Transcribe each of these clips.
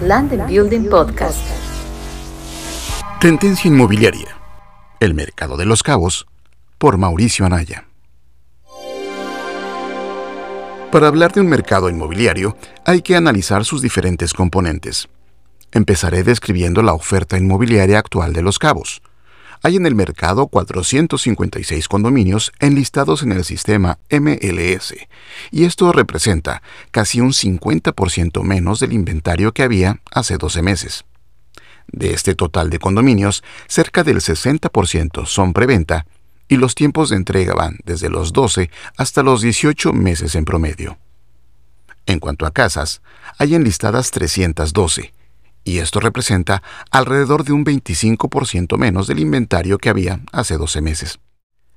Land Building Podcast. Tendencia inmobiliaria. El mercado de los cabos por Mauricio Anaya. Para hablar de un mercado inmobiliario hay que analizar sus diferentes componentes. Empezaré describiendo la oferta inmobiliaria actual de los cabos. Hay en el mercado 456 condominios enlistados en el sistema MLS, y esto representa casi un 50% menos del inventario que había hace 12 meses. De este total de condominios, cerca del 60% son preventa y los tiempos de entrega van desde los 12 hasta los 18 meses en promedio. En cuanto a casas, hay enlistadas 312, y esto representa alrededor de un 25% menos del inventario que había hace 12 meses.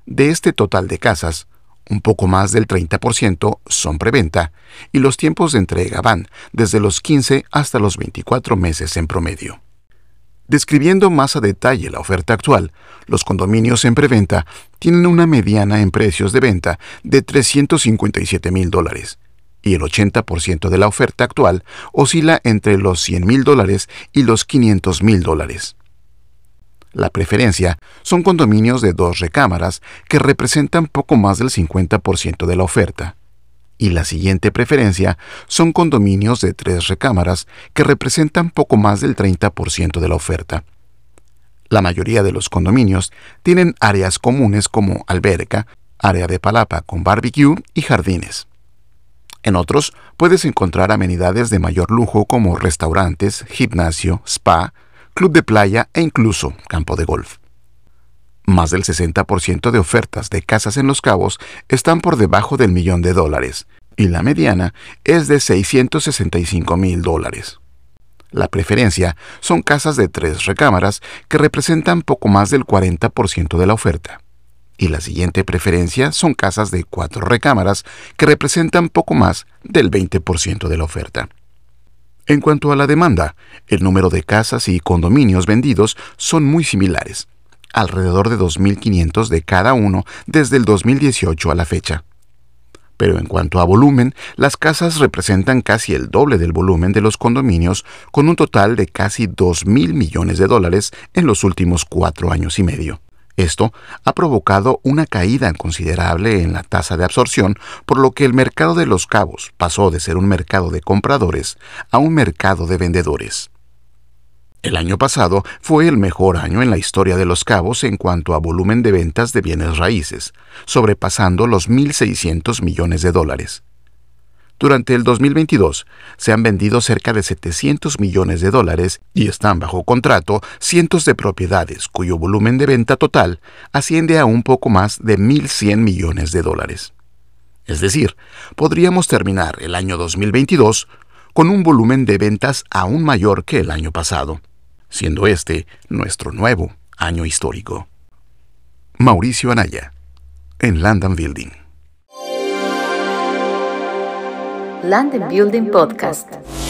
De este total de casas, un poco más del 30% son preventa y los tiempos de entrega van desde los 15 hasta los 24 meses en promedio. Describiendo más a detalle la oferta actual, los condominios en preventa tienen una mediana en precios de venta de 357 mil dólares y el 80% de la oferta actual oscila entre los 100 mil dólares y los 500 mil dólares. La preferencia son condominios de dos recámaras que representan poco más del 50% de la oferta. Y la siguiente preferencia son condominios de tres recámaras que representan poco más del 30% de la oferta. La mayoría de los condominios tienen áreas comunes como alberca, área de palapa con barbecue y jardines. En otros puedes encontrar amenidades de mayor lujo como restaurantes, gimnasio, spa, club de playa e incluso campo de golf. Más del 60% de ofertas de casas en Los Cabos están por debajo del millón de dólares y la mediana es de 665 mil dólares. La preferencia son casas de tres recámaras que representan poco más del 40% de la oferta y la siguiente preferencia son casas de cuatro recámaras que representan poco más del 20% de la oferta. En cuanto a la demanda, el número de casas y condominios vendidos son muy similares, alrededor de 2.500 de cada uno desde el 2018 a la fecha. Pero en cuanto a volumen, las casas representan casi el doble del volumen de los condominios, con un total de casi 2.000 millones de dólares en los últimos cuatro años y medio. Esto ha provocado una caída considerable en la tasa de absorción, por lo que el mercado de los cabos pasó de ser un mercado de compradores a un mercado de vendedores. El año pasado fue el mejor año en la historia de los cabos en cuanto a volumen de ventas de bienes raíces, sobrepasando los 1.600 millones de dólares. Durante el 2022 se han vendido cerca de 700 millones de dólares y están bajo contrato cientos de propiedades cuyo volumen de venta total asciende a un poco más de 1.100 millones de dólares. Es decir, podríamos terminar el año 2022 con un volumen de ventas aún mayor que el año pasado, siendo este nuestro nuevo año histórico. Mauricio Anaya, en London Building. Land and Building Podcast.